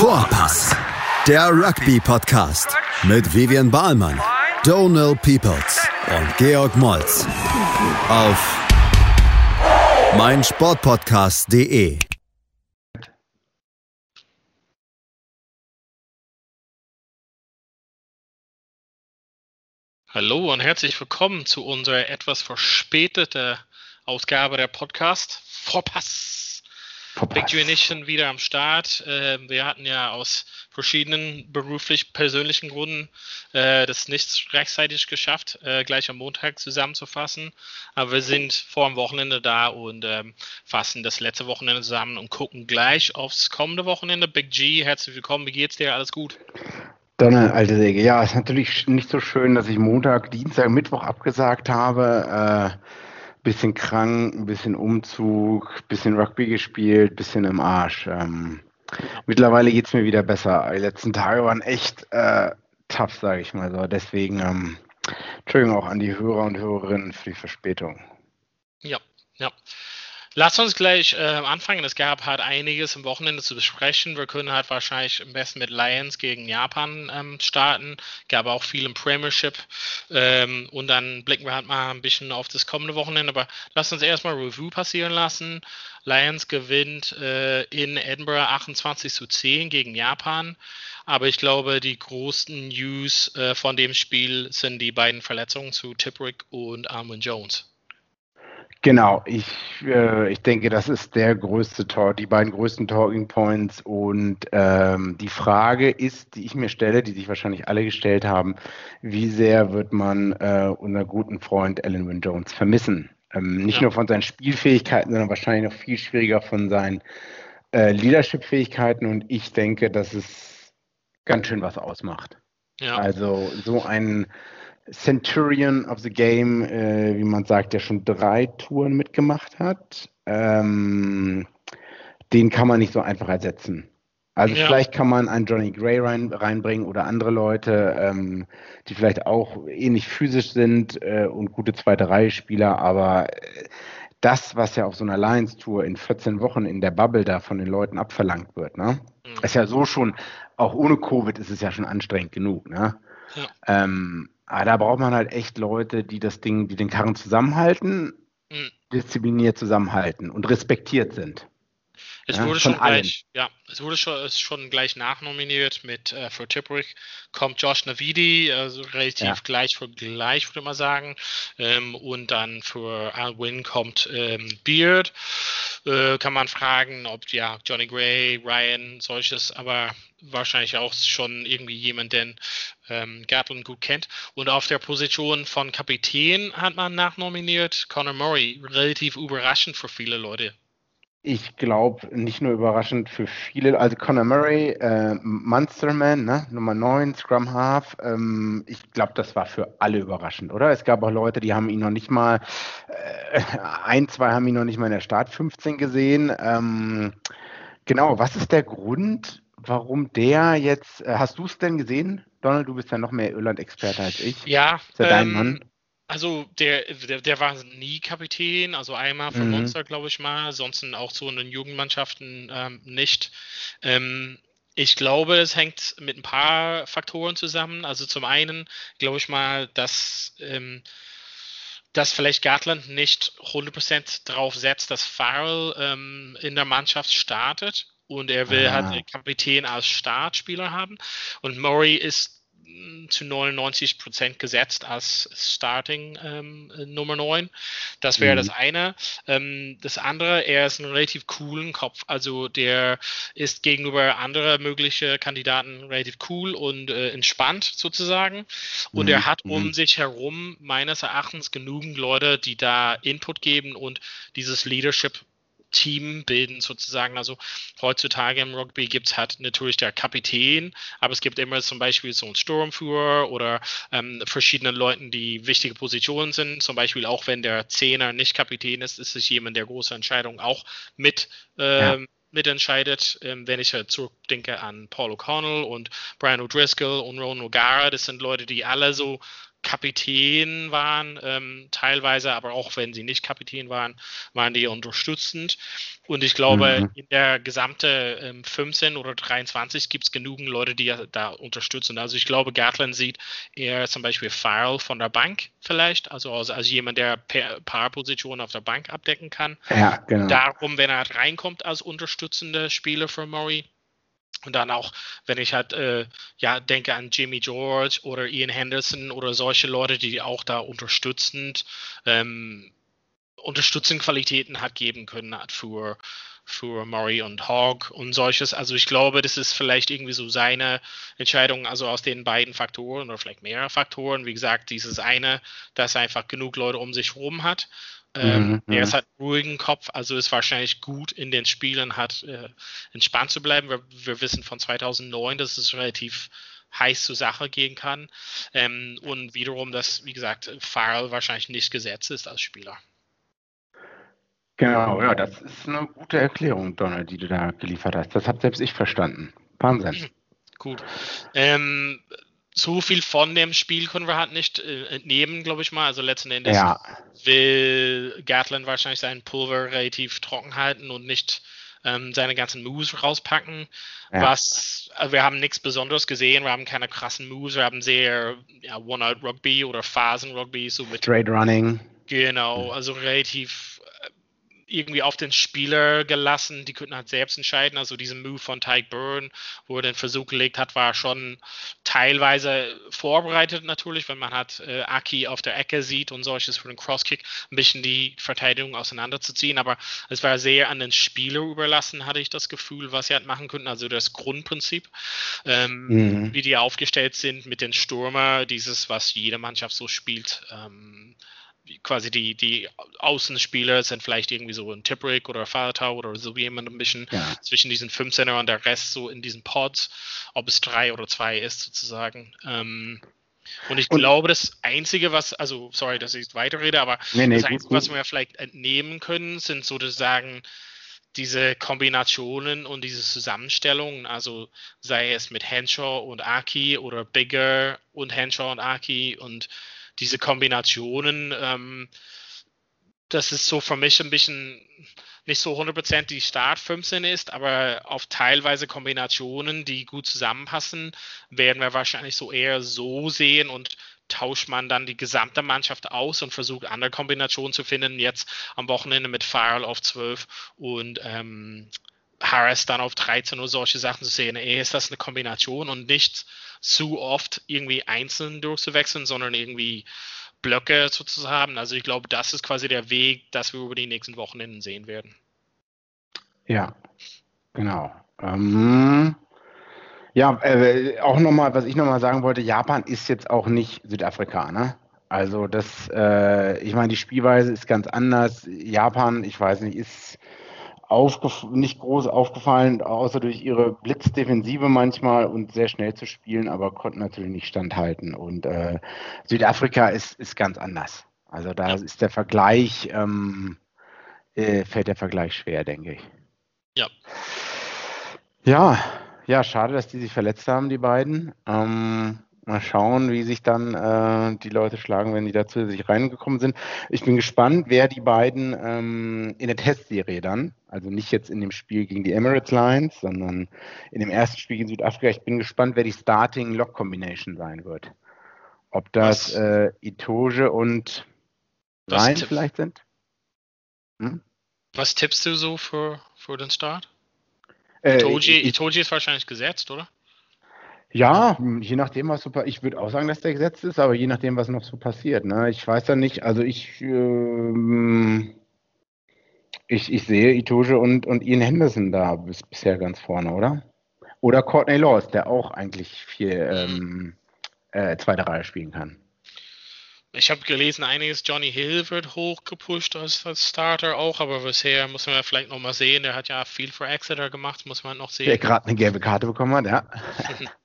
Vorpass, der Rugby-Podcast mit Vivian Bahlmann, Donal Peoples und Georg Moltz auf meinsportpodcast.de. Hallo und herzlich willkommen zu unserer etwas verspäteten Ausgabe der Podcast Vorpass. Big G und ich sind wieder am Start. Ähm, wir hatten ja aus verschiedenen beruflich persönlichen Gründen äh, das nicht rechtzeitig geschafft, äh, gleich am Montag zusammenzufassen. Aber wir sind vor dem Wochenende da und ähm, fassen das letzte Wochenende zusammen und gucken gleich aufs kommende Wochenende. Big G, herzlich willkommen. Wie geht's dir? Alles gut? Donner, alte Säge. Ja, ist natürlich nicht so schön, dass ich Montag, Dienstag, Mittwoch abgesagt habe. Äh, bisschen krank, ein bisschen Umzug, bisschen Rugby gespielt, bisschen im Arsch. Ähm, mittlerweile geht es mir wieder besser. Die letzten Tage waren echt äh, tough, sage ich mal so. Deswegen, ähm, Entschuldigung auch an die Hörer und Hörerinnen für die Verspätung. Ja, ja. Lass uns gleich äh, anfangen. Es gab halt einiges am Wochenende zu besprechen. Wir können halt wahrscheinlich am besten mit Lions gegen Japan ähm, starten. Gab auch viel im Premiership. Ähm, und dann blicken wir halt mal ein bisschen auf das kommende Wochenende. Aber lass uns erstmal Review passieren lassen. Lions gewinnt äh, in Edinburgh 28 zu 10 gegen Japan. Aber ich glaube, die großen News äh, von dem Spiel sind die beiden Verletzungen zu Tiprick und Armin Jones. Genau, ich, äh, ich denke, das ist der größte Tor, die beiden größten Talking Points. Und ähm, die Frage ist, die ich mir stelle, die sich wahrscheinlich alle gestellt haben, wie sehr wird man äh, unseren guten Freund Alan Wynne Jones vermissen? Ähm, nicht ja. nur von seinen Spielfähigkeiten, sondern wahrscheinlich noch viel schwieriger von seinen äh, Leadership-Fähigkeiten. Und ich denke, dass es ganz schön was ausmacht. Ja. Also so ein Centurion of the Game, äh, wie man sagt, der schon drei Touren mitgemacht hat. Ähm, den kann man nicht so einfach ersetzen. Also ja. vielleicht kann man einen Johnny Gray rein, reinbringen oder andere Leute, ähm, die vielleicht auch ähnlich physisch sind äh, und gute zweite Reihe Spieler, aber äh, das, was ja auf so einer Lions-Tour in 14 Wochen in der Bubble da von den Leuten abverlangt wird, ne? Mhm. Ist ja so schon, auch ohne Covid ist es ja schon anstrengend genug, ne? Ja. Ähm, aber da braucht man halt echt Leute, die das Ding, die den Karren zusammenhalten, mhm. diszipliniert zusammenhalten und respektiert sind. Es ja, wurde schon gleich, ja, es wurde schon, es schon gleich nachnominiert mit äh, für Tipperick kommt Josh Navidi, also relativ ja. gleich für gleich, würde man sagen. Ähm, und dann für Alwyn kommt ähm, Beard. Äh, kann man fragen, ob ja Johnny Gray, Ryan, solches, aber wahrscheinlich auch schon irgendwie jemand, den ähm, Gatlin gut kennt. Und auf der Position von Kapitän hat man nachnominiert Conor Murray, relativ überraschend für viele Leute. Ich glaube, nicht nur überraschend für viele, also Conor Murray, äh, Munsterman, ne? Nummer 9, Scrum Half, ähm, ich glaube, das war für alle überraschend, oder? Es gab auch Leute, die haben ihn noch nicht mal, äh, ein, zwei haben ihn noch nicht mal in der Start 15 gesehen. Ähm, genau, was ist der Grund, warum der jetzt, äh, hast du es denn gesehen? Donald, du bist ja noch mehr Irland-Experte als ich. Ja. Ist ja dein ähm, Mann. Also der, der, der, war nie Kapitän, also einmal für mhm. Monster, glaube ich mal, sonst auch so in den Jugendmannschaften ähm, nicht. Ähm, ich glaube, es hängt mit ein paar Faktoren zusammen. Also zum einen glaube ich mal, dass, ähm, dass vielleicht Gartland nicht 100% darauf setzt, dass Farrell ähm, in der Mannschaft startet und er will halt ah. halt den Kapitän als Startspieler haben. Und Murray ist zu 99 Prozent gesetzt als Starting ähm, Nummer 9. Das wäre mhm. das eine. Ähm, das andere, er ist ein relativ coolen Kopf. Also der ist gegenüber anderen möglichen Kandidaten relativ cool und äh, entspannt sozusagen. Und mhm. er hat um mhm. sich herum meines Erachtens genügend Leute, die da Input geben und dieses Leadership Team bilden sozusagen. Also heutzutage im Rugby gibt es halt natürlich der Kapitän, aber es gibt immer zum Beispiel so einen Sturmführer oder ähm, verschiedene Leute, die wichtige Positionen sind. Zum Beispiel auch wenn der Zehner nicht Kapitän ist, ist es jemand, der große Entscheidungen auch mit ähm, ja mitentscheidet. Ähm, wenn ich halt zurückdenke an Paul O'Connell und Brian O'Driscoll und Ron O'Gara, das sind Leute, die alle so Kapitän waren, ähm, teilweise, aber auch wenn sie nicht Kapitän waren, waren die unterstützend. Und ich glaube, mhm. in der gesamte ähm, 15 oder 23 gibt es genügend Leute, die da unterstützen. Also ich glaube, Gatland sieht eher zum Beispiel Farrell von der Bank vielleicht, also als, als jemand, der paar Positionen auf der Bank abdecken kann. Ja, genau. Darum, wenn er reinkommt als unterstützender Spieler für Murray, und dann auch, wenn ich halt, äh, ja, denke an Jimmy George oder Ian Henderson oder solche Leute, die auch da unterstützend, ähm, unterstützend Qualitäten hat geben können hat für, für Murray und Hogg und solches. Also ich glaube, das ist vielleicht irgendwie so seine Entscheidung, also aus den beiden Faktoren oder vielleicht mehrere Faktoren. Wie gesagt, dieses eine, dass er einfach genug Leute um sich herum hat ähm, mhm, er ist halt ruhigen Kopf, also ist wahrscheinlich gut in den Spielen, hat äh, entspannt zu bleiben. Wir, wir, wissen von 2009, dass es relativ heiß zur Sache gehen kann. Ähm, und wiederum, dass, wie gesagt, Farrell wahrscheinlich nicht gesetzt ist als Spieler. Genau, ja, das ist eine gute Erklärung, Donald, die du da geliefert hast. Das habe selbst ich verstanden. Wahnsinn. Gut. Ähm, so viel von dem Spiel können wir halt nicht äh, entnehmen, glaube ich mal. Also letzten Endes ja. will Gatland wahrscheinlich sein Pulver relativ trocken halten und nicht ähm, seine ganzen Moves rauspacken. Ja. Was also wir haben nichts Besonderes gesehen, wir haben keine krassen Moves, wir haben sehr ja, One-Out-Rugby oder Phasen-Rugby, so mit Straight Running. Genau, also relativ irgendwie auf den Spieler gelassen. Die könnten halt selbst entscheiden. Also diesen Move von Tyke Byrne, wo er den Versuch gelegt hat, war schon teilweise vorbereitet natürlich, wenn man hat äh, Aki auf der Ecke sieht und solches für den Crosskick, ein bisschen die Verteidigung auseinanderzuziehen. Aber es war sehr an den Spieler überlassen, hatte ich das Gefühl, was sie halt machen könnten. Also das Grundprinzip, ähm, mhm. wie die aufgestellt sind mit den Stürmer, dieses, was jede Mannschaft so spielt. Ähm, quasi die, die Außenspieler sind vielleicht irgendwie so ein Tipperick oder Fahrtau oder so wie jemand ein bisschen ja. zwischen diesen fünf Center und der Rest so in diesen Pods, ob es drei oder zwei ist sozusagen. Ähm, und ich und, glaube, das Einzige, was, also sorry, dass ich weiterrede, aber nee, nee, das Einzige, gut, was wir vielleicht entnehmen können, sind sozusagen diese Kombinationen und diese Zusammenstellungen, also sei es mit Henshaw und Aki oder Bigger und Henshaw und Aki und diese Kombinationen, ähm, das ist so für mich ein bisschen nicht so 100% die Start 15 ist, aber auf teilweise Kombinationen, die gut zusammenpassen, werden wir wahrscheinlich so eher so sehen und tauscht man dann die gesamte Mannschaft aus und versucht andere Kombinationen zu finden. Jetzt am Wochenende mit Farrell auf 12 und ähm, Harris dann auf 13 oder solche Sachen zu sehen. Eher ist das eine Kombination und nicht zu oft irgendwie einzeln durchzuwechseln, sondern irgendwie Blöcke sozusagen. Also ich glaube, das ist quasi der Weg, das wir über die nächsten Wochenenden sehen werden. Ja, genau. Ähm, ja, äh, auch nochmal, was ich nochmal sagen wollte, Japan ist jetzt auch nicht Südafrika, ne? Also das, äh, ich meine, die Spielweise ist ganz anders. Japan, ich weiß nicht, ist nicht groß aufgefallen, außer durch ihre Blitzdefensive manchmal und sehr schnell zu spielen, aber konnten natürlich nicht standhalten. Und äh, Südafrika ist, ist ganz anders. Also da ist der Vergleich, ähm, äh, fällt der Vergleich schwer, denke ich. Ja. Ja, ja, schade, dass die sich verletzt haben, die beiden. Ähm, Mal schauen, wie sich dann äh, die Leute schlagen, wenn die dazu sich reingekommen sind. Ich bin gespannt, wer die beiden ähm, in der Testserie dann, also nicht jetzt in dem Spiel gegen die Emirates Lions, sondern in dem ersten Spiel gegen Südafrika, ich bin gespannt, wer die Starting Lock Combination sein wird. Ob das äh, Itoge und Ryan vielleicht sind? Hm? Was tippst du so für, für den Start? Äh, Itoji, Itoji ist wahrscheinlich gesetzt, oder? Ja, je nachdem, was so Ich würde auch sagen, dass der gesetzt ist, aber je nachdem, was noch so passiert. Ne? Ich weiß ja nicht, also ich, ähm, ich, ich sehe Itoge und, und Ian Henderson da bis, bisher ganz vorne, oder? Oder Courtney Laws, der auch eigentlich viel ähm, äh, zweite Reihe spielen kann. Ich habe gelesen, einiges Johnny Hill wird hochgepusht als, als, Starter auch, aber bisher muss man vielleicht noch mal sehen. Der hat ja viel für Exeter gemacht, muss man noch sehen. Der gerade eine gelbe Karte bekommen hat, ja.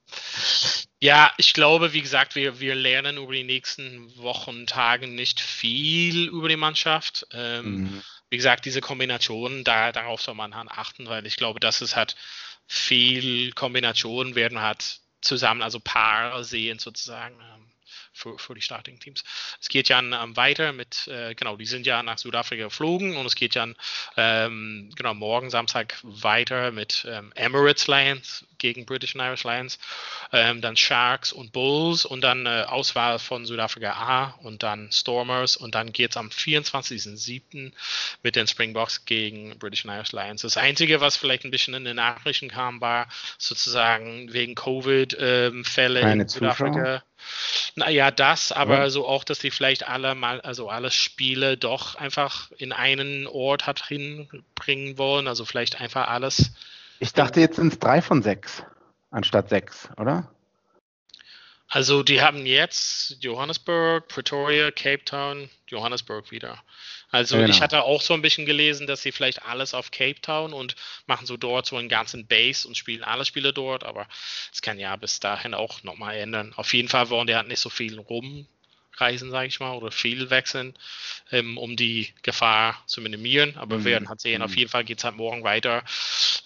Ja, ich glaube, wie gesagt, wir, wir lernen über die nächsten Wochen, Tagen nicht viel über die Mannschaft. Ähm, mhm. Wie gesagt, diese Kombinationen, da, darauf soll man achten, weil ich glaube, dass es hat viel Kombinationen werden hat zusammen, also Paar sehen sozusagen. Ähm, für, für die Starting Teams. Es geht ja ähm, weiter mit, äh, genau, die sind ja nach Südafrika geflogen und es geht ja ähm, genau morgen Samstag weiter mit ähm, Emirates Lions gegen British and Irish Lions, ähm, dann Sharks und Bulls und dann äh, Auswahl von Südafrika A und dann Stormers und dann geht es am 24.07. mit den Springboks gegen British and Irish Lions. Das Einzige, was vielleicht ein bisschen in den Nachrichten kam, war sozusagen wegen Covid-Fälle ähm, in Südafrika. Naja, das, aber ja. so auch, dass sie vielleicht alle mal, also alle Spiele doch einfach in einen Ort hat hinbringen wollen, also vielleicht einfach alles. Ich dachte, jetzt sind es drei von sechs anstatt sechs, oder? Also die haben jetzt Johannesburg, Pretoria, Cape Town, Johannesburg wieder. Also genau. ich hatte auch so ein bisschen gelesen, dass sie vielleicht alles auf Cape Town und machen so dort so einen ganzen Base und spielen alle Spiele dort, aber es kann ja bis dahin auch nochmal ändern. Auf jeden Fall wollen die halt nicht so viel rumreisen, sage ich mal, oder viel wechseln, ähm, um die Gefahr zu minimieren. Aber mhm. wir werden halt sehen, auf mhm. jeden Fall geht es halt morgen weiter.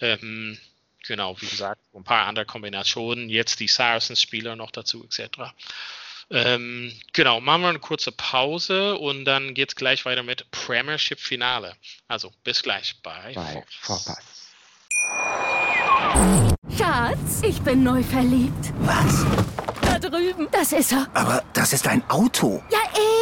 Ähm, genau, wie gesagt, ein paar andere Kombinationen, jetzt die Saracens-Spieler noch dazu, etc. Ähm, genau, machen wir eine kurze Pause und dann geht es gleich weiter mit Premiership-Finale. Also bis gleich bei, bei Vorpass. Schatz, ich bin neu verliebt. Was? Da drüben. Das ist er. Aber das ist ein Auto. Ja,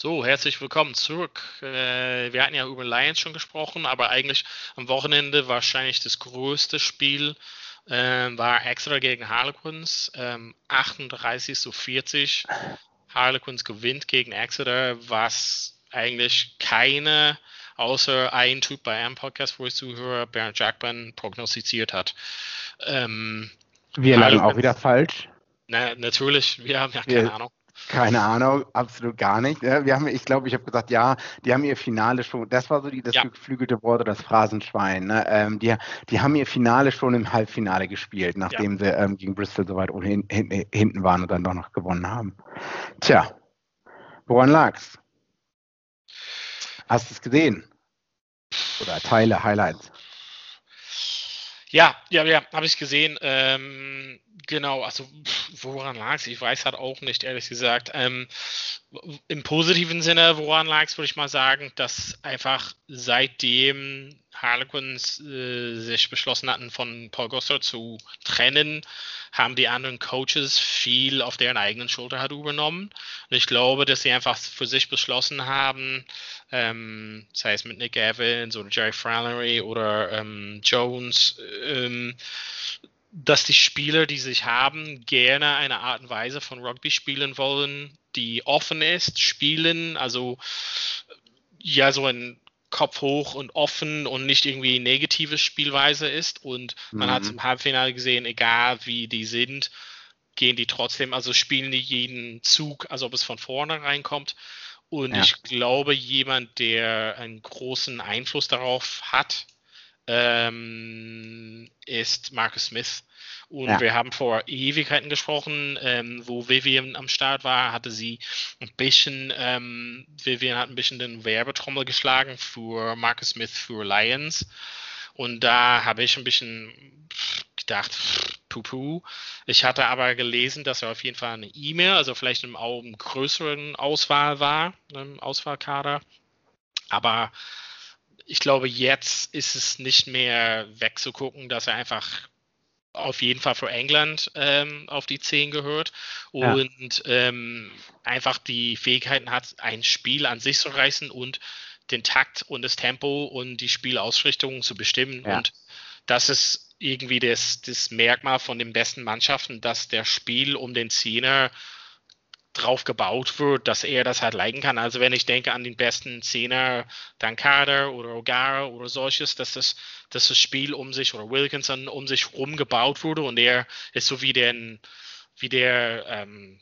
So, herzlich willkommen zurück. Äh, wir hatten ja über Lions schon gesprochen, aber eigentlich am Wochenende wahrscheinlich das größte Spiel äh, war Exeter gegen Harlequins. Ähm, 38 zu 40. Harlequins gewinnt gegen Exeter, was eigentlich keine, außer ein Typ bei einem Podcast, wo ich zuhöre, Bernd Jackman, prognostiziert hat. Ähm, wir lagen auch wieder falsch. Na, natürlich, wir haben ja keine wir, Ahnung. Keine Ahnung, absolut gar nicht. Wir haben, ich glaube, ich habe gesagt, ja, die haben ihr Finale schon, das war so die, das ja. geflügelte Wort oder das Phrasenschwein. Ne? Ähm, die, die haben ihr Finale schon im Halbfinale gespielt, nachdem ja. sie ähm, gegen Bristol so weit hin, hin, hinten waren und dann doch noch gewonnen haben. Tja, woran lag's? Hast du es gesehen? Oder Teile, Highlights? Ja, ja, ja, habe ich gesehen. Ähm, genau, also woran lag es? Ich weiß halt auch nicht, ehrlich gesagt. Ähm, Im positiven Sinne, woran lag es, würde ich mal sagen, dass einfach seitdem Harlequins äh, sich beschlossen hatten, von Paul Gosser zu trennen, haben die anderen Coaches viel auf deren eigenen Schulter halt übernommen. Und ich glaube, dass sie einfach für sich beschlossen haben, ähm, sei es mit Nick Evans oder Jerry Flannery oder ähm, Jones, ähm, dass die Spieler, die sich haben, gerne eine Art und Weise von Rugby spielen wollen, die offen ist, spielen, also ja, so ein Kopf hoch und offen und nicht irgendwie negative Spielweise ist. Und man mhm. hat es im Halbfinale gesehen, egal wie die sind, gehen die trotzdem, also spielen die jeden Zug, als ob es von vorne reinkommt. Und ja. ich glaube, jemand, der einen großen Einfluss darauf hat, ähm, ist Marcus Smith. Und ja. wir haben vor Ewigkeiten gesprochen, ähm, wo Vivian am Start war, hatte sie ein bisschen, ähm, Vivian hat ein bisschen den Werbetrommel geschlagen für Marcus Smith für Lions. Und da habe ich ein bisschen gedacht, pupu. Ich hatte aber gelesen, dass er auf jeden Fall eine E-Mail, also vielleicht im, im größeren Auswahl war, im Auswahlkader. Aber ich glaube, jetzt ist es nicht mehr wegzugucken, dass er einfach auf jeden Fall für England ähm, auf die 10 gehört und ja. ähm, einfach die Fähigkeiten hat, ein Spiel an sich zu reißen und den Takt und das Tempo und die Spielausrichtung zu bestimmen. Ja. Und das ist irgendwie das, das Merkmal von den besten Mannschaften, dass der Spiel um den Zehner drauf gebaut wird, dass er das halt leiden kann. Also wenn ich denke an den besten Zehner, Dan Carter oder O'Gara oder solches, dass das, dass das Spiel um sich oder Wilkinson um sich rum gebaut wurde und er ist so wie der, wie der, ähm,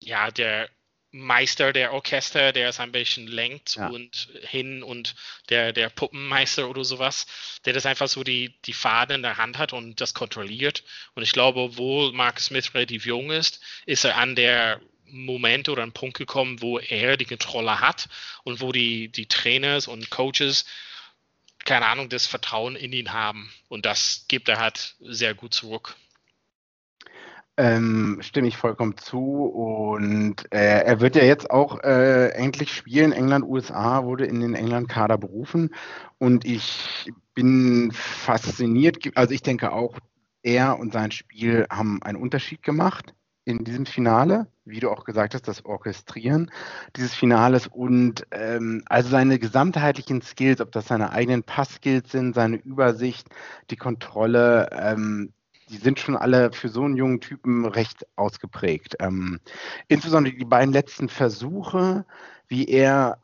ja, der Meister der Orchester, der es ein bisschen lenkt ja. und hin und der, der Puppenmeister oder sowas, der das einfach so die, die Faden in der Hand hat und das kontrolliert. Und ich glaube, obwohl Mark Smith relativ jung ist, ist er an der Moment oder einen Punkt gekommen, wo er die Kontrolle hat und wo die, die Trainers und Coaches, keine Ahnung, das Vertrauen in ihn haben. Und das gibt er halt sehr gut zurück. Ähm, stimme ich vollkommen zu. Und äh, er wird ja jetzt auch äh, endlich spielen. England, USA wurde in den England-Kader berufen. Und ich bin fasziniert. Also ich denke auch, er und sein Spiel haben einen Unterschied gemacht in diesem Finale, wie du auch gesagt hast, das Orchestrieren dieses Finales und ähm, also seine gesamtheitlichen Skills, ob das seine eigenen Passskills sind, seine Übersicht, die Kontrolle, ähm, die sind schon alle für so einen jungen Typen recht ausgeprägt. Ähm, insbesondere die beiden letzten Versuche, wie er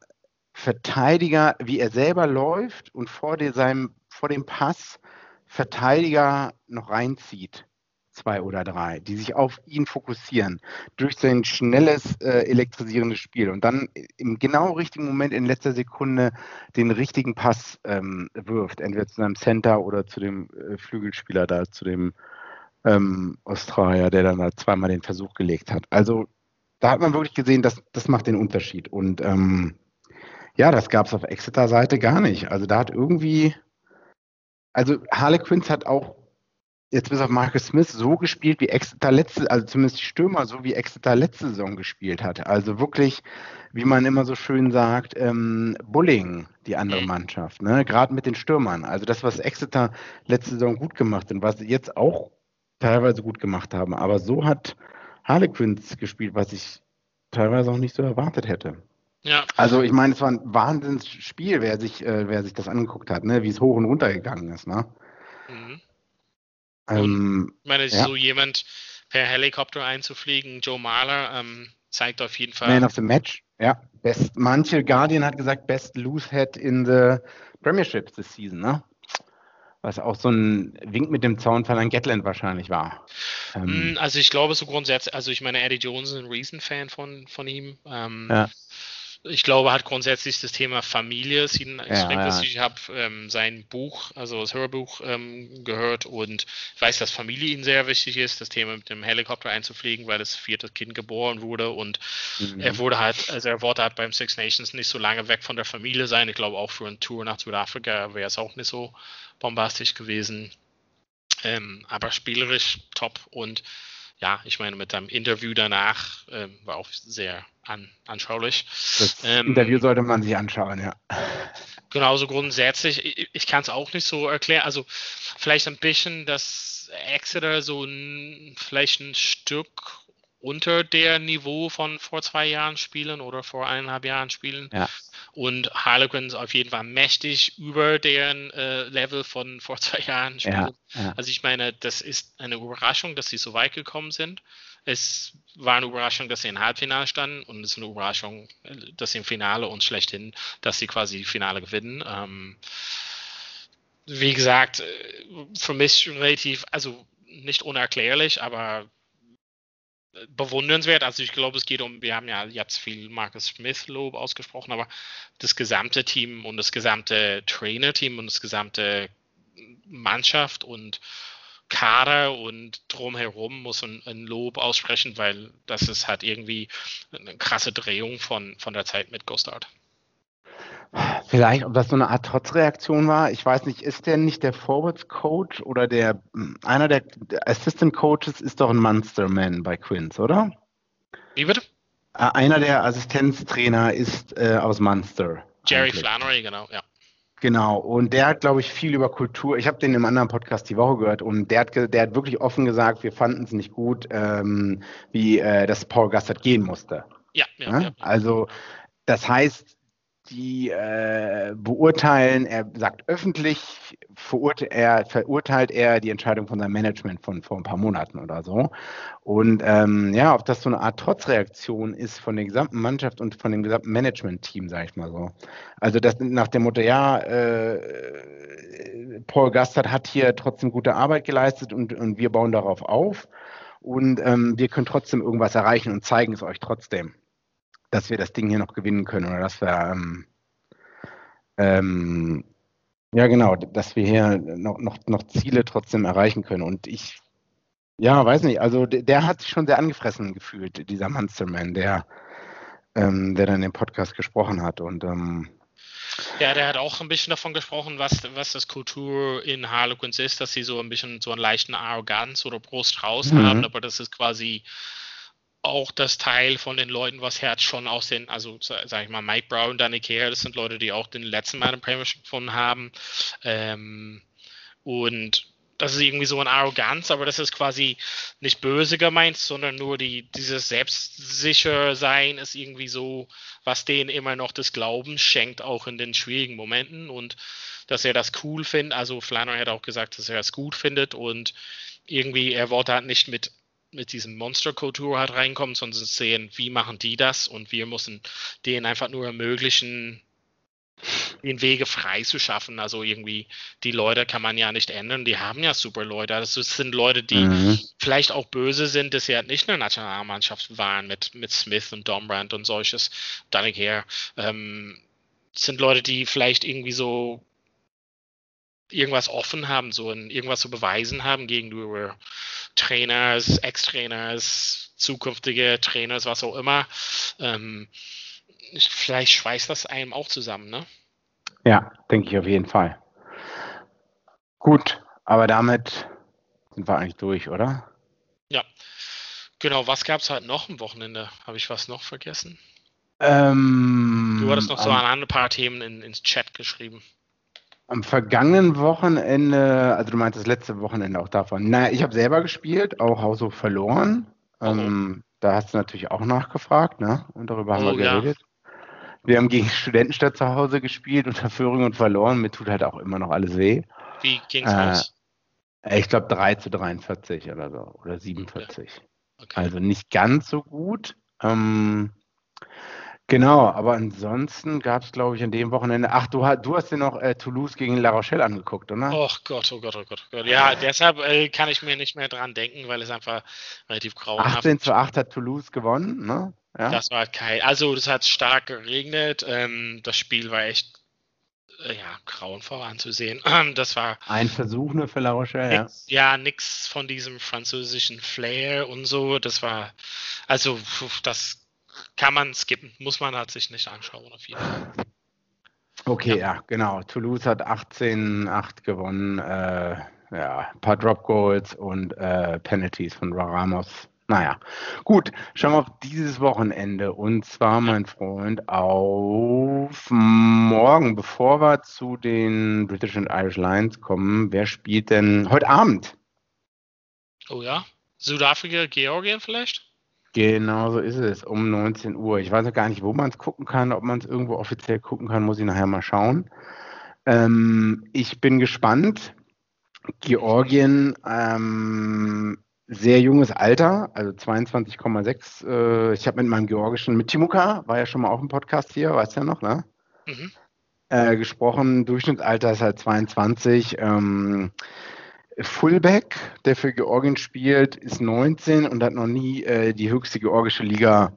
Verteidiger, wie er selber läuft und vor, de, seinem, vor dem Pass Verteidiger noch reinzieht zwei oder drei, die sich auf ihn fokussieren durch sein schnelles, äh, elektrisierendes Spiel und dann im genau richtigen Moment in letzter Sekunde den richtigen Pass ähm, wirft, entweder zu seinem Center oder zu dem äh, Flügelspieler da, zu dem ähm, Australier, der dann da zweimal den Versuch gelegt hat. Also da hat man wirklich gesehen, dass das macht den Unterschied und ähm, ja, das gab es auf Exeter-Seite gar nicht. Also da hat irgendwie, also Harlequins hat auch jetzt bis auf Marcus Smith so gespielt, wie Exeter letzte, also zumindest die Stürmer, so wie Exeter letzte Saison gespielt hat. Also wirklich, wie man immer so schön sagt, ähm, Bullying, die andere mhm. Mannschaft, ne? gerade mit den Stürmern. Also das, was Exeter letzte Saison gut gemacht hat und was sie jetzt auch teilweise gut gemacht haben. Aber so hat Harlequins gespielt, was ich teilweise auch nicht so erwartet hätte. Ja. Also ich meine, es war ein Wahnsinnsspiel, wer sich, äh, wer sich das angeguckt hat, ne? wie es hoch und runter gegangen ist. Ne? Mhm. Ähm, ich meine, ja. so jemand per Helikopter einzufliegen, Joe Mahler, ähm, zeigt auf jeden Fall. Man of the Match, ja. Best, manche Guardian hat gesagt, best loose head in the Premiership this season, ne? Was auch so ein Wink mit dem Zaunfall an Gatland wahrscheinlich war. Ähm, mm, also ich glaube so grundsätzlich, also ich meine, Eddie Jones ist ein Riesenfan von, von ihm. Ähm, ja ich glaube, hat grundsätzlich das Thema Familie ihn ja, ja. Ich habe ähm, sein Buch, also das Hörbuch ähm, gehört und weiß, dass Familie ihm sehr wichtig ist, das Thema mit dem Helikopter einzufliegen, weil das vierte Kind geboren wurde und mhm. er wurde halt, also er wollte halt beim Six Nations nicht so lange weg von der Familie sein. Ich glaube auch für eine Tour nach Südafrika wäre es auch nicht so bombastisch gewesen. Ähm, aber spielerisch top und ja, ich meine, mit einem Interview danach ähm, war auch sehr an, anschaulich. Das ähm, Interview sollte man sich anschauen, ja. Genauso grundsätzlich, ich, ich kann es auch nicht so erklären. Also vielleicht ein bisschen, dass Exeter so ein, vielleicht ein Stück unter der Niveau von vor zwei Jahren spielen oder vor eineinhalb Jahren spielen. Ja. Und Harlequins auf jeden Fall mächtig über deren äh, Level von vor zwei Jahren spielen. Ja, ja. Also ich meine, das ist eine Überraschung, dass sie so weit gekommen sind. Es war eine Überraschung, dass sie im Halbfinale standen und es ist eine Überraschung, dass sie im Finale und schlechthin, dass sie quasi die Finale gewinnen. Ähm, wie gesagt, äh, für mich relativ, also nicht unerklärlich, aber bewundernswert. Also ich glaube, es geht um, wir haben ja jetzt viel Marcus Smith Lob ausgesprochen, aber das gesamte Team und das gesamte Trainerteam und das gesamte Mannschaft und Kader und drumherum muss ein, ein, Lob aussprechen, weil das ist halt irgendwie eine krasse Drehung von, von der Zeit mit Gostard. Vielleicht, ob das so eine Art Trotzreaktion war. Ich weiß nicht, ist der nicht der Forwards Coach oder der einer der Assistant Coaches ist doch ein Monsterman bei Quinns, oder? Wie bitte? Einer der Assistenztrainer ist äh, aus Munster. Jerry eigentlich. Flannery, genau, ja. Genau, und der hat, glaube ich, viel über Kultur. Ich habe den im anderen Podcast die Woche gehört und der hat, der hat wirklich offen gesagt, wir fanden es nicht gut, ähm, wie äh, das Paul Gassert gehen musste. Ja, ja, ja, ja. Also, das heißt, die äh, beurteilen, er sagt öffentlich, verurte er, verurteilt er die Entscheidung von seinem Management von vor ein paar Monaten oder so. Und ähm, ja, ob das so eine Art Trotzreaktion ist von der gesamten Mannschaft und von dem gesamten Management-Team, sage ich mal so. Also das nach dem Motto, ja, äh, Paul Gastert hat hier trotzdem gute Arbeit geleistet und, und wir bauen darauf auf. Und ähm, wir können trotzdem irgendwas erreichen und zeigen es euch trotzdem dass wir das Ding hier noch gewinnen können oder dass wir ähm, ähm, ja genau, dass wir hier noch, noch, noch Ziele trotzdem erreichen können. Und ich, ja, weiß nicht, also der, der hat sich schon sehr angefressen gefühlt, dieser Monsterman, der, ähm, der dann im Podcast gesprochen hat. Und ähm, ja, der hat auch ein bisschen davon gesprochen, was, was das Kultur in Harlequins ist, dass sie so ein bisschen so einen leichten Arroganz oder Brust raus mhm. haben, aber das ist quasi auch das Teil von den Leuten, was Herz schon aus den, also sag ich mal, Mike Brown, Danny Care, das sind Leute, die auch den letzten Mal den Premiership gefunden haben. Ähm, und das ist irgendwie so eine Arroganz, aber das ist quasi nicht böse gemeint, sondern nur die, dieses Selbstsichersein ist irgendwie so, was denen immer noch das Glauben schenkt, auch in den schwierigen Momenten und dass er das cool findet. Also Flannery hat auch gesagt, dass er es gut findet und irgendwie, er wollte halt nicht mit mit diesem Monsterkultur halt reinkommen, sondern sehen, wie machen die das und wir müssen denen einfach nur ermöglichen, den Wege frei zu schaffen. Also irgendwie, die Leute kann man ja nicht ändern, die haben ja super Leute. Das sind Leute, die mhm. vielleicht auch böse sind, dass sie halt nicht in der Nationalmannschaft waren mit, mit Smith und Dombrand und solches. Dann her. Ähm, sind Leute, die vielleicht irgendwie so irgendwas offen haben, so ein, irgendwas zu beweisen haben gegenüber Trainers, Ex-Trainers, zukünftige Trainers, was auch immer. Ähm, vielleicht schweißt das einem auch zusammen, ne? Ja, denke ich auf jeden Fall. Gut, aber damit sind wir eigentlich durch, oder? Ja. Genau, was gab es halt noch am Wochenende? Habe ich was noch vergessen? Ähm, du hattest noch so ein paar Themen in, ins Chat geschrieben. Am vergangenen Wochenende, also du meinst das letzte Wochenende auch davon. Naja, ich habe selber gespielt, auch Hauso verloren. Oh. Ähm, da hast du natürlich auch nachgefragt, ne? Und darüber haben oh, wir geredet. Ja. Wir haben gegen Studentenstadt zu Hause gespielt unter Führung und verloren. Mir tut halt auch immer noch alles weh. Wie ging es äh, aus? Ich glaube 3 zu 43 oder so. Oder 47. Okay. Okay. Also nicht ganz so gut. Ähm, Genau, aber ansonsten gab es, glaube ich, an dem Wochenende. Ach, du, du hast dir noch äh, Toulouse gegen La Rochelle angeguckt, oder? Oh Gott, oh Gott, oh Gott, oh Gott. Ja, deshalb äh, kann ich mir nicht mehr dran denken, weil es einfach relativ grauenhaft ist. 18 zu 8 hat Toulouse gewonnen, ne? Ja. Das war kein. Also, das hat stark geregnet. Ähm, das Spiel war echt äh, ja, grauenvoll anzusehen. Das war. Ein Versuch nur für La Rochelle, nix, ja. Ja, nichts von diesem französischen Flair und so. Das war. Also, das kann man skippen, muss man halt sich nicht anschauen auf jeden Fall. Okay, ja, ja genau. Toulouse hat 18-8 gewonnen. Äh, ja, ein paar Drop Goals und äh, Penalties von Ramos. Naja, gut, schauen wir auf dieses Wochenende. Und zwar, mein Freund, auf morgen, bevor wir zu den British and Irish Lions kommen. Wer spielt denn heute Abend? Oh ja, Südafrika, Georgien vielleicht? Genau so ist es, um 19 Uhr. Ich weiß noch gar nicht, wo man es gucken kann, ob man es irgendwo offiziell gucken kann, muss ich nachher mal schauen. Ähm, ich bin gespannt. Georgien, ähm, sehr junges Alter, also 22,6. Äh, ich habe mit meinem georgischen, mit Timuka, war ja schon mal auch im Podcast hier, weißt du ja noch, ne? Mhm. Äh, gesprochen. Durchschnittsalter ist halt 22. Ähm, Fullback, der für Georgien spielt, ist 19 und hat noch nie äh, die höchste georgische Liga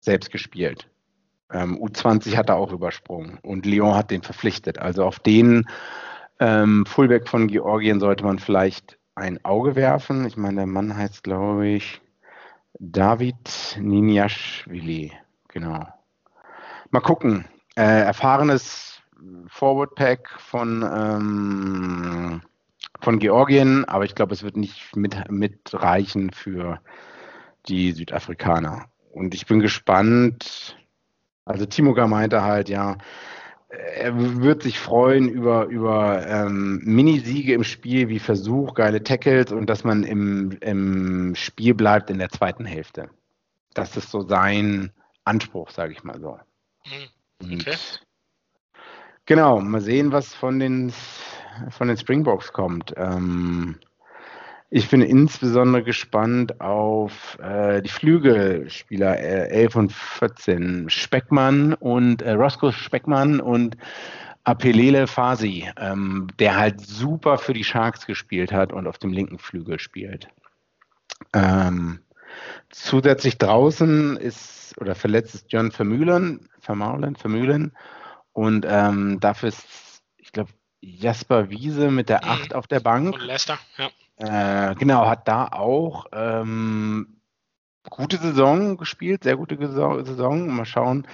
selbst gespielt. Ähm, U20 hat er auch übersprungen und Lyon hat den verpflichtet. Also auf den ähm, Fullback von Georgien sollte man vielleicht ein Auge werfen. Ich meine, der Mann heißt, glaube ich, David Niniashvili. Genau. Mal gucken. Äh, erfahrenes Forward Pack von ähm, von Georgien, aber ich glaube, es wird nicht mit, mitreichen für die Südafrikaner. Und ich bin gespannt. Also Timoga meinte halt, ja, er wird sich freuen über, über ähm, Minisiege im Spiel wie Versuch, geile Tackles und dass man im, im Spiel bleibt in der zweiten Hälfte. Das ist so sein Anspruch, sage ich mal so. Mhm. Okay. Genau, mal sehen, was von den, von den Springboks kommt. Ähm, ich bin insbesondere gespannt auf äh, die Flügelspieler äh, 11 und 14. Speckmann und äh, Roscoe Speckmann und Apelele Fasi, ähm, der halt super für die Sharks gespielt hat und auf dem linken Flügel spielt. Ähm, zusätzlich draußen ist oder verletzt ist John Vermühlen, Vermaulen, Vermühlen und ähm, dafür ist, Jasper Wiese mit der 8 mhm. auf der Bank. Und Lester, ja. Äh, genau, hat da auch ähm, gute Saison gespielt, sehr gute Saison. Mal schauen,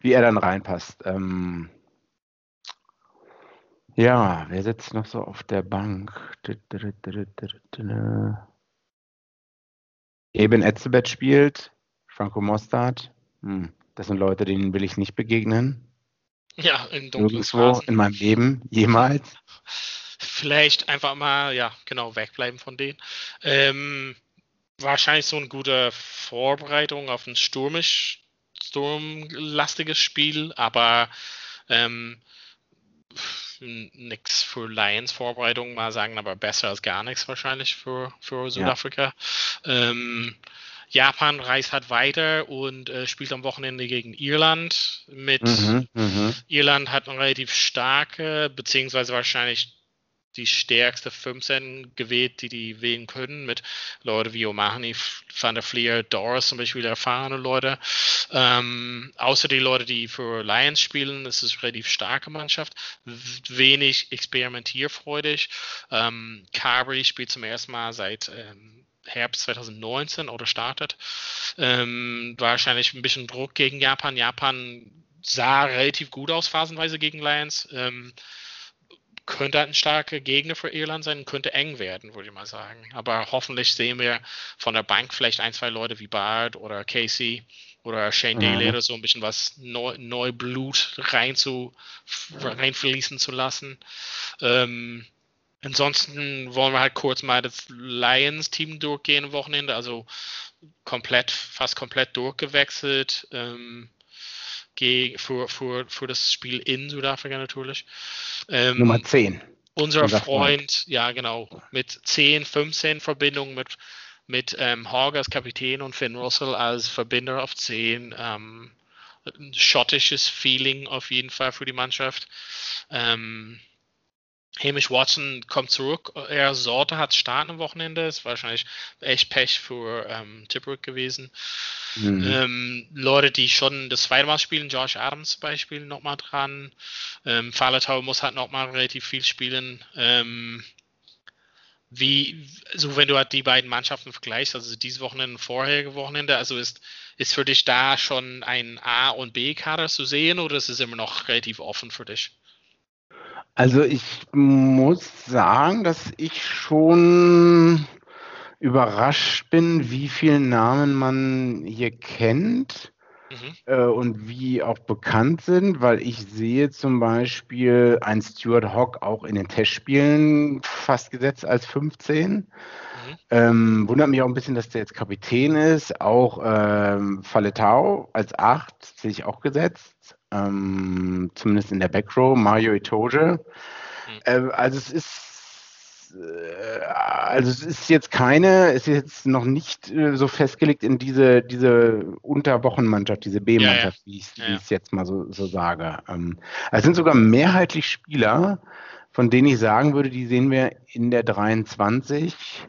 wie er dann reinpasst. Ähm, ja, wer sitzt noch so auf der Bank? Eben Etzebeth spielt, Franco Mostard. Hm, das sind Leute, denen will ich nicht begegnen. Ja, in Nirgendwo in meinem Leben, jemals. Vielleicht einfach mal, ja, genau, wegbleiben von denen. Ähm, wahrscheinlich so eine gute Vorbereitung auf ein stürmisch, sturmlastiges Spiel, aber ähm, nichts für Lions Vorbereitung mal sagen, aber besser als gar nichts wahrscheinlich für, für Südafrika. Ja. Ähm, Japan reist halt weiter und äh, spielt am Wochenende gegen Irland. Mit mhm, mhm. Irland hat eine relativ starke, beziehungsweise wahrscheinlich die stärkste 15 gewählt, die die wählen können, mit Leute wie O'Mahony, Van der Fleer, Doris zum Beispiel, erfahrene Leute. Ähm, außer die Leute, die für Lions spielen, ist es eine relativ starke Mannschaft, wenig experimentierfreudig. Ähm, Carberry spielt zum ersten Mal seit ähm, Herbst 2019 oder startet. Ähm, wahrscheinlich ein bisschen Druck gegen Japan. Japan sah relativ gut aus, phasenweise gegen Lions. Ähm, könnte ein starker Gegner für Irland sein, könnte eng werden, würde ich mal sagen. Aber hoffentlich sehen wir von der Bank vielleicht ein, zwei Leute wie Bard oder Casey oder Shane Daly mhm. oder so ein bisschen was Neu Neublut rein zu, reinfließen zu lassen. Ähm, Ansonsten wollen wir halt kurz mal das Lions-Team durchgehen am Wochenende, also komplett, fast komplett durchgewechselt. Ähm, für, für, für das Spiel in Südafrika natürlich. Ähm, Nummer 10. Unser, unser Freund, Freund, ja genau, mit 10, 15 Verbindungen mit, mit ähm, Hogg als Kapitän und Finn Russell als Verbinder auf 10. Ähm, ein schottisches Feeling auf jeden Fall für die Mannschaft. Ähm, Hamish Watson kommt zurück. Er Sorte hat starten am Wochenende. Ist wahrscheinlich echt Pech für ähm, Tipperick gewesen. Mhm. Ähm, Leute, die schon das zweite Mal spielen, Josh Adams zum Beispiel nochmal dran. Ähm, Faletau muss halt nochmal relativ viel spielen. Ähm, wie, so wenn du halt die beiden Mannschaften vergleichst, also dieses Wochenende und vorherige Wochenende, also ist, ist für dich da schon ein A- und B-Kader zu sehen oder ist es immer noch relativ offen für dich? Also ich muss sagen, dass ich schon überrascht bin, wie viele Namen man hier kennt mhm. äh, und wie auch bekannt sind, weil ich sehe zum Beispiel ein Stuart Hawk auch in den Testspielen fast gesetzt als 15. Mhm. Ähm, wundert mich auch ein bisschen, dass der jetzt Kapitän ist. Auch ähm, Faletau als 8 sehe ich auch gesetzt ähm, zumindest in der Backrow, Mario Itoge. Mhm. Äh, also es ist äh, also es ist jetzt keine, es ist jetzt noch nicht äh, so festgelegt in diese, diese Unterwochenmannschaft, diese B-Mannschaft, ja, ja. wie ich ja. es jetzt mal so, so sage. Ähm, es sind sogar mehrheitlich Spieler, von denen ich sagen würde, die sehen wir in der 23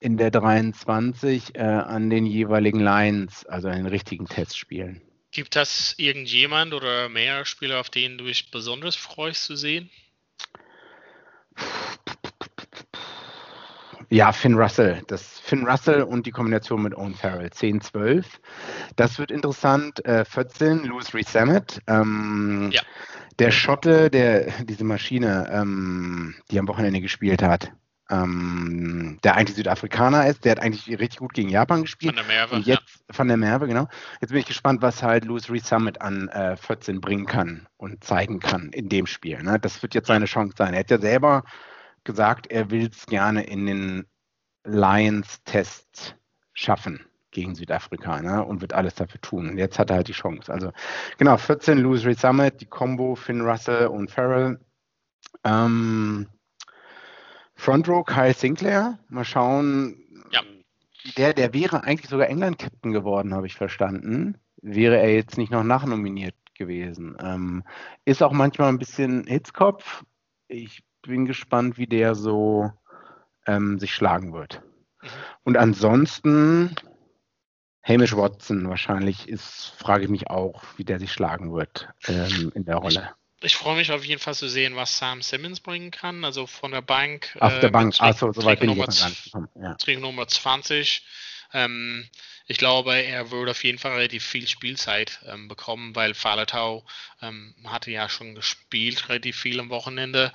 in der 23 äh, an den jeweiligen Lines, also an den richtigen Testspielen. Gibt es irgendjemand oder mehr Spieler, auf denen du dich besonders freust zu sehen? Ja, Finn Russell. Das Finn Russell und die Kombination mit Owen Farrell. 10, 12. Das wird interessant. Äh, 14, Louis Rees Ähm, ja. Der Schotte, der diese Maschine, ähm, die am Wochenende gespielt hat ähm, der eigentlich Südafrikaner ist. Der hat eigentlich richtig gut gegen Japan gespielt. Von der Merve. Und jetzt, ja. Von der Merve, genau. Jetzt bin ich gespannt, was halt Louis Reed Summit an äh, 14 bringen kann und zeigen kann in dem Spiel. Ne? Das wird jetzt seine Chance sein. Er hat ja selber gesagt, er will es gerne in den Lions-Test schaffen. gegen Südafrika ne? und wird alles dafür tun. Und jetzt hat er halt die Chance. Also genau, 14 Louis Reed Summit, die Combo Finn Russell und Farrell. Ähm, Front Row Kyle Sinclair. Mal schauen. Ja. Der, der wäre eigentlich sogar England-Captain geworden, habe ich verstanden. Wäre er jetzt nicht noch nachnominiert gewesen. Ähm, ist auch manchmal ein bisschen Hitzkopf. Ich bin gespannt, wie der so ähm, sich schlagen wird. Mhm. Und ansonsten Hamish Watson wahrscheinlich ist, frage ich mich auch, wie der sich schlagen wird ähm, in der Rolle. Ich, freue mich auf jeden Fall zu sehen, was Sam Simmons bringen kann. Also von der Bank. Auf äh, der Bank, achso, soweit bin ich gar nicht Ja. Trick Nummer 20. Ähm, ich glaube, er würde auf jeden Fall relativ viel Spielzeit ähm, bekommen, weil Falatau ähm, hatte ja schon gespielt, relativ viel am Wochenende.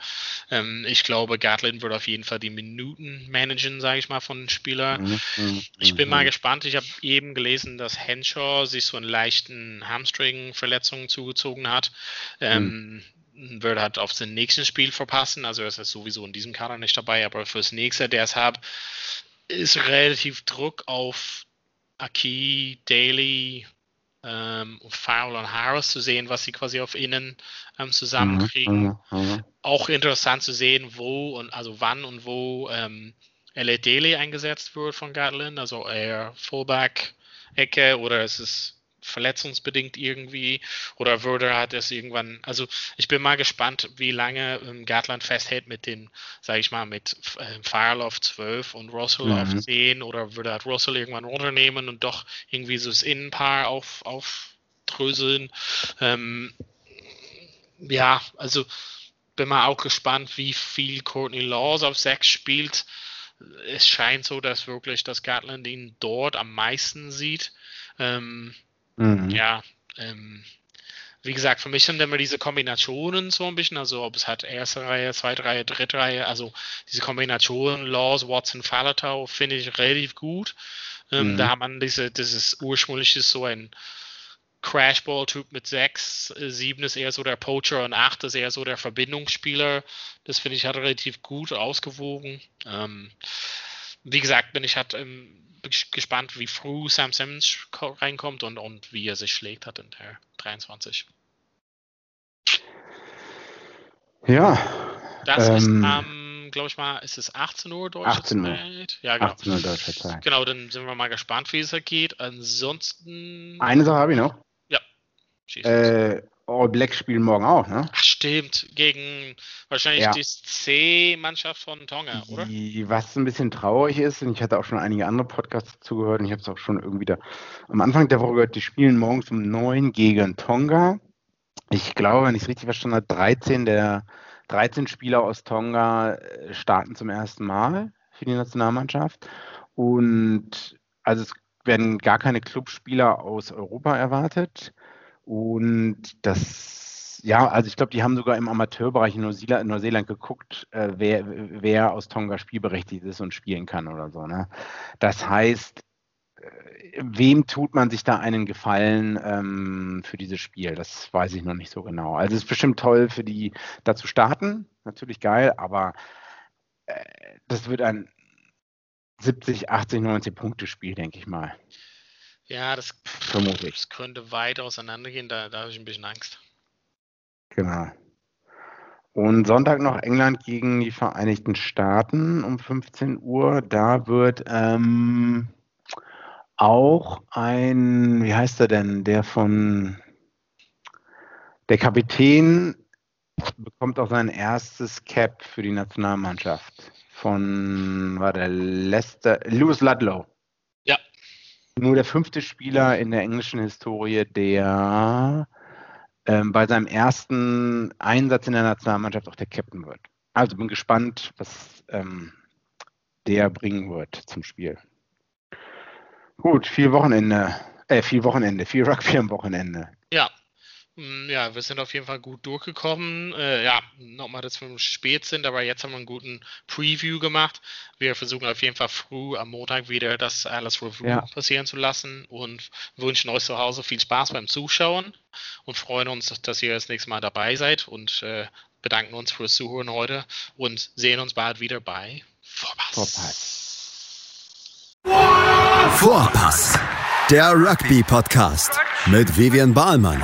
Ähm, ich glaube, Gatlin wird auf jeden Fall die Minuten managen, sage ich mal, von den Spielern. Mhm, mhm ich bin mal mhm. gespannt. Ich habe eben gelesen, dass Henshaw sich so einen leichten Hamstring-Verletzung zugezogen hat. Ähm, mhm. Würde halt auf sein nächstes Spiel verpassen. Also er ist sowieso in diesem Kader nicht dabei, aber fürs nächste, der es hat, ist relativ Druck auf Aki, Daly, ähm, Farrell und Harris zu sehen, was sie quasi auf innen ähm, zusammenkriegen. Mhm, mhm, Auch interessant zu sehen, wo und also wann und wo ähm, LA Daly eingesetzt wird von Gatlin, also eher Fullback Ecke oder ist es verletzungsbedingt irgendwie oder würde hat es irgendwann, also ich bin mal gespannt, wie lange ähm, Gatland festhält mit den, sage ich mal, mit äh, Farrell auf 12 und Russell mhm. auf 10 oder würde halt Russell irgendwann runternehmen und doch irgendwie so das Innenpaar auf, aufdröseln. Ähm, ja, also bin mal auch gespannt, wie viel Courtney Laws auf 6 spielt. Es scheint so, dass wirklich das Gatland ihn dort am meisten sieht. Ähm, Mhm. Ja, ähm, wie gesagt, für mich sind immer diese Kombinationen so ein bisschen, also ob es halt erste Reihe, zweite Reihe, dritte Reihe, also diese Kombination Laws, Watson, Falatau finde ich relativ gut. Ähm, mhm. Da hat man diese, dieses ursprüngliche so ein Crashball-Typ mit 6, 7 ist eher so der Poacher und 8 ist eher so der Verbindungsspieler. Das finde ich halt relativ gut ausgewogen. Ähm, wie gesagt, bin ich halt ähm, gespannt, wie früh Sam Simmons reinkommt und, und wie er sich schlägt hat in der 23. Ja. Das ähm, ist am, glaube ich mal, ist es 18 Uhr deutsche 18 Uhr. Zeit? Ja, genau. 18 Uhr deutsche Zeit. Genau, dann sind wir mal gespannt, wie es da geht. Ansonsten. Eine Sache habe ich noch. Ja. Äh, All Black spielen morgen auch, ne? Ach, stimmt. Gegen wahrscheinlich ja. die C-Mannschaft von Tonga, oder? Die, was ein bisschen traurig ist, und ich hatte auch schon einige andere Podcasts zugehört und ich habe es auch schon irgendwie da am Anfang der Woche gehört, die spielen morgens um 9 gegen Tonga. Ich glaube, wenn ich es richtig verstanden habe, 13 der 13 Spieler aus Tonga äh, starten zum ersten Mal für die Nationalmannschaft. Und also es werden gar keine Clubspieler aus Europa erwartet. Und das, ja, also ich glaube, die haben sogar im Amateurbereich in Neuseeland, Neuseeland geguckt, äh, wer, wer aus Tonga spielberechtigt ist und spielen kann oder so. Ne? Das heißt, äh, wem tut man sich da einen Gefallen ähm, für dieses Spiel? Das weiß ich noch nicht so genau. Also es ist bestimmt toll für die, da zu starten, natürlich geil, aber äh, das wird ein 70, 80, 90 Punkte Spiel, denke ich mal. Ja, das, Vermutlich. das könnte weit auseinandergehen, da, da habe ich ein bisschen Angst. Genau. Und Sonntag noch England gegen die Vereinigten Staaten um 15 Uhr. Da wird ähm, auch ein, wie heißt er denn, der von der Kapitän bekommt auch sein erstes Cap für die Nationalmannschaft von, war der Lester, Lewis Ludlow nur der fünfte Spieler in der englischen Historie, der ähm, bei seinem ersten Einsatz in der Nationalmannschaft auch der Captain wird. Also bin gespannt, was ähm, der bringen wird zum Spiel. Gut, viel Wochenende, äh, viel Wochenende, viel Rugby am Wochenende. Ja, ja, wir sind auf jeden Fall gut durchgekommen. Äh, ja, nochmal, dass wir spät sind, aber jetzt haben wir einen guten Preview gemacht. Wir versuchen auf jeden Fall früh am Montag wieder das alles Review ja. passieren zu lassen und wünschen euch zu Hause viel Spaß beim Zuschauen und freuen uns, dass ihr das nächste Mal dabei seid und äh, bedanken uns fürs Zuhören heute und sehen uns bald wieder bei Vorpass. Vorpass. Vorpass Der Rugby-Podcast mit Vivian Bahlmann,